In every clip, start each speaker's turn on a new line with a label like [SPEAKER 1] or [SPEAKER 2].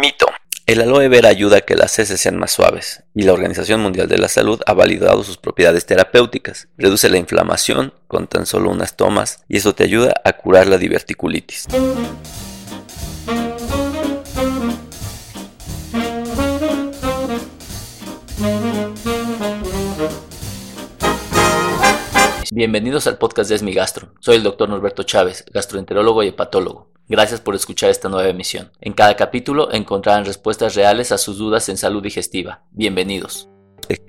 [SPEAKER 1] Mito. El aloe vera ayuda a que las heces sean más suaves, y la Organización Mundial de la Salud ha validado sus propiedades terapéuticas. Reduce la inflamación con tan solo unas tomas, y eso te ayuda a curar la diverticulitis. Bienvenidos al podcast de Esmigastro. Soy el doctor Norberto Chávez, gastroenterólogo y hepatólogo. Gracias por escuchar esta nueva emisión. En cada capítulo encontrarán respuestas reales a sus dudas en salud digestiva. Bienvenidos.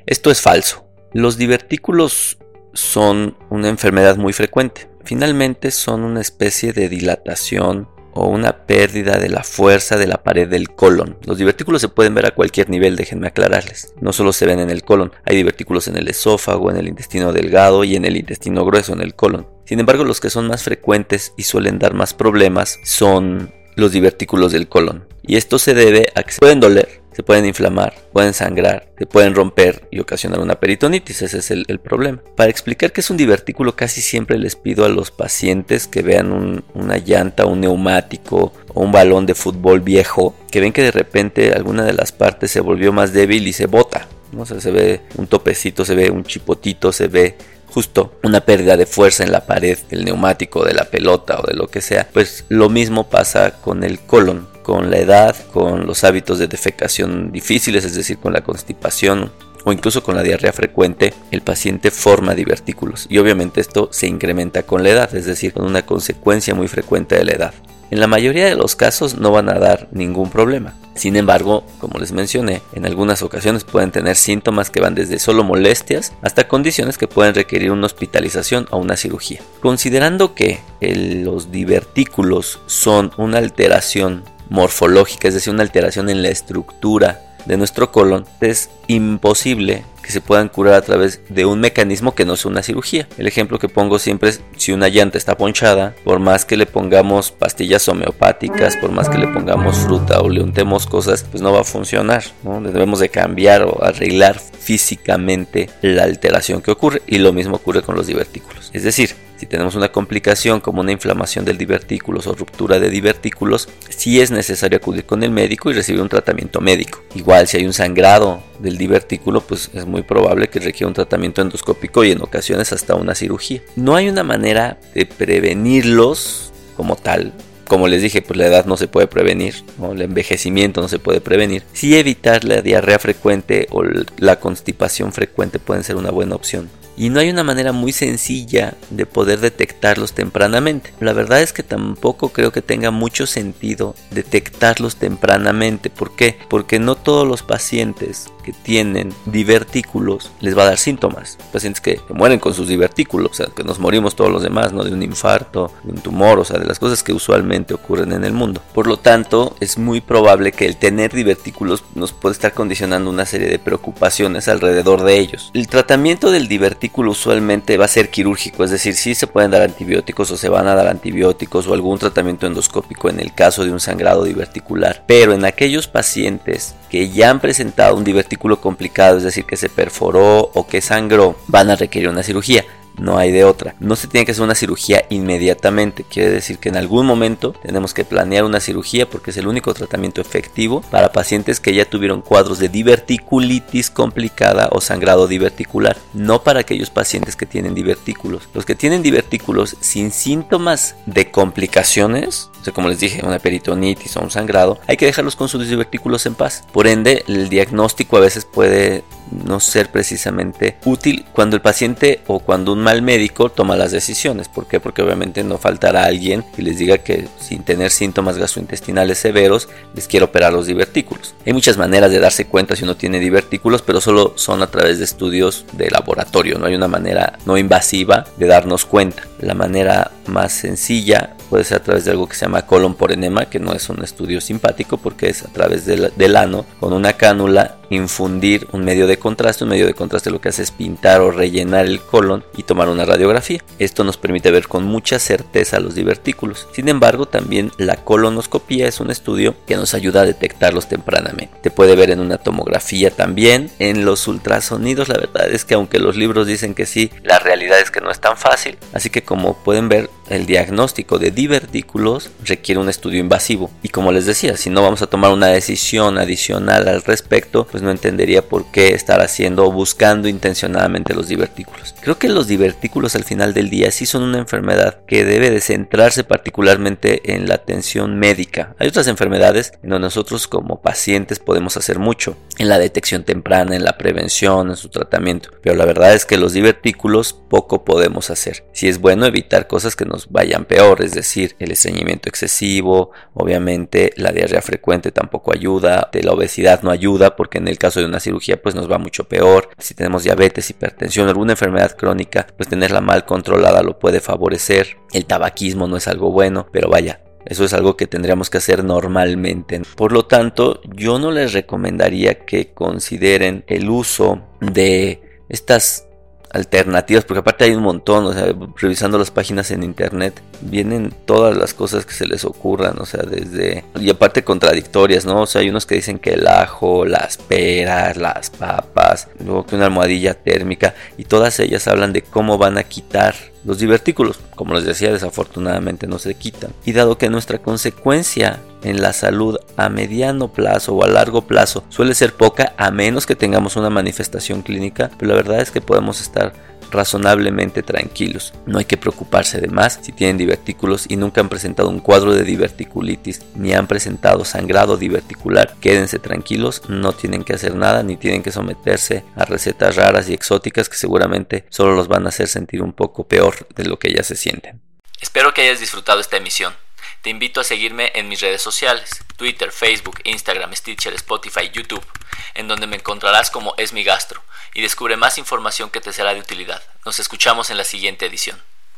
[SPEAKER 1] Esto es falso. Los divertículos son una enfermedad muy frecuente. Finalmente son una especie de dilatación o una pérdida de la fuerza de la pared del colon. Los divertículos se pueden ver a cualquier nivel, déjenme aclararles. No solo se ven en el colon, hay divertículos en el esófago, en el intestino delgado y en el intestino grueso, en el colon. Sin embargo, los que son más frecuentes y suelen dar más problemas son los divertículos del colon. Y esto se debe a que se pueden doler, se pueden inflamar, pueden sangrar, se pueden romper y ocasionar una peritonitis. Ese es el, problema. Para explicar qué es un divertículo, casi siempre les pido a los pacientes que vean una llanta, un neumático o un balón de fútbol viejo, que ven que de repente alguna de las partes se volvió más débil y se bota. ¿no? se ve un topecito, se ve un chipotito, se ve justo una pérdida de fuerza en la pared del neumático, de la pelota o de lo que sea, pues lo mismo pasa con el colon con la edad, con los hábitos de defecación difíciles, es decir, con la constipación o incluso con la diarrea frecuente, el paciente forma divertículos. Y obviamente esto se incrementa con la edad, es decir, con una consecuencia muy frecuente de la edad. En la mayoría de los casos no van a dar ningún problema. Sin embargo, como les mencioné, en algunas ocasiones pueden tener síntomas que van desde solo molestias hasta condiciones que pueden requerir una hospitalización o una cirugía. Considerando que los divertículos son una alteración morfológica, es decir, una alteración en la estructura de nuestro colon, es imposible que se puedan curar a través de un mecanismo que no sea una cirugía. El ejemplo que pongo siempre es si una llanta está ponchada, por más que le pongamos pastillas homeopáticas, por más que le pongamos fruta o le untemos cosas, pues no va a funcionar. Debemos de cambiar o arreglar físicamente la alteración que ocurre y lo mismo ocurre con los divertículos. Es decir, si tenemos una complicación como una inflamación del divertículos o ruptura de divertículos, sí es necesario acudir con el médico y recibir un tratamiento médico. Igual si hay un sangrado del divertículo, pues es muy probable que requiera un tratamiento endoscópico y en ocasiones hasta una cirugía. No hay una manera de prevenirlos como tal. Como les dije, pues la edad no se puede prevenir, el envejecimiento no se puede prevenir. Sí evitar la diarrea frecuente o la constipación frecuente pueden ser una buena opción y no hay una manera muy sencilla de poder detectarlos tempranamente. La verdad es que tampoco creo que tenga mucho sentido detectarlos tempranamente. ¿Por qué? Porque no todos los pacientes que tienen divertículos les va a dar síntomas. Pacientes que, mueren con sus divertículos, o sea, que nos morimos todos los demás, ¿no? De un infarto, de un tumor, o sea, de las cosas que usualmente ocurren en el mundo. Por lo tanto, es muy probable que el tener divertículos nos puede estar condicionando una serie de preocupaciones alrededor de ellos. El tratamiento del divertículo usualmente va a ser quirúrgico, es decir, sí se pueden dar antibióticos o se van a dar antibióticos o algún tratamiento endoscópico en el caso de un sangrado diverticular. Pero en aquellos pacientes que ya han presentado un divertículo complicado, es decir, que se perforó o que sangró, van a requerir una cirugía no hay de otra. No se tiene que hacer una cirugía inmediatamente, quiere decir que en algún momento tenemos que planear una cirugía porque es el único tratamiento efectivo para pacientes que ya tuvieron cuadros de diverticulitis complicada o sangrado diverticular, no para aquellos pacientes que tienen divertículos. Los que tienen divertículos sin síntomas de complicaciones, o sea, como les dije, una peritonitis o un sangrado, hay que dejarlos con sus divertículos en paz. Por ende, el diagnóstico a veces puede no ser precisamente útil cuando el paciente o cuando un mal médico toma las decisiones. ¿Por qué? Porque obviamente no faltará alguien que les diga que sin tener síntomas gastrointestinales severos les quiere operar los divertículos. Hay muchas maneras de darse cuenta si uno tiene divertículos, pero solo son a través de estudios de laboratorio. No hay una manera no invasiva de darnos cuenta. La manera más sencilla puede ser a través de algo que se llama colon por enema, que no es un estudio simpático porque es a través del, del ano con una cánula infundir un medio de contraste. Un medio de contraste lo que hace es pintar o rellenar el colon y tomar una radiografía. Esto nos permite ver con mucha certeza los divertículos. Sin embargo, también la colonoscopía es un estudio que nos ayuda a detectarlos tempranamente. Te puede ver en una tomografía también. En los ultrasonidos, la verdad es que aunque los libros dicen que sí, la realidad es que no es tan fácil. Así que como pueden ver, el diagnóstico de divertículos requiere un estudio invasivo. Y como les decía, si no vamos a tomar una decisión adicional al respecto, pues no entendería por qué estar haciendo o buscando intencionadamente los divertículos. Creo que los divertículos al final del día sí son una enfermedad que debe de centrarse particularmente en la atención médica. Hay otras enfermedades en donde nosotros como pacientes podemos hacer mucho, en la detección temprana, en la prevención, en su tratamiento. Pero la verdad es que los divertículos poco podemos hacer. Si es bueno evitar cosas que vayan peor, es decir, el estreñimiento excesivo, obviamente la diarrea frecuente tampoco ayuda, de la obesidad no ayuda porque en el caso de una cirugía pues nos va mucho peor. Si tenemos diabetes, hipertensión, alguna enfermedad crónica, pues tenerla mal controlada lo puede favorecer. El tabaquismo no es algo bueno, pero vaya, eso es algo que tendríamos que hacer normalmente. Por lo tanto, yo no les recomendaría que consideren el uso de estas alternativas, porque aparte hay un montón, o sea, revisando las páginas en internet, vienen todas las cosas que se les ocurran, o sea, desde, y aparte contradictorias, ¿no? O sea, hay unos que dicen que el ajo, las peras, las papas, luego que una almohadilla térmica, y todas ellas hablan de cómo van a quitar los divertículos, como les decía, desafortunadamente no se quitan. Y dado que nuestra consecuencia en la salud a mediano plazo o a largo plazo suele ser poca, a menos que tengamos una manifestación clínica, pero la verdad es que podemos estar razonablemente tranquilos. No hay que preocuparse de más si tienen divertículos y nunca han presentado un cuadro de diverticulitis ni han presentado sangrado diverticular. Quédense tranquilos, no tienen que hacer nada ni tienen que someterse a recetas raras y exóticas que seguramente solo los van a hacer sentir un poco peor de lo que ya se sienten.
[SPEAKER 2] Espero que hayas disfrutado esta emisión. Te invito a seguirme en mis redes sociales, Twitter, Facebook, Instagram, Stitcher, Spotify, YouTube, en donde me encontrarás como Es mi gastro y descubre más información que te será de utilidad. Nos escuchamos en la siguiente edición.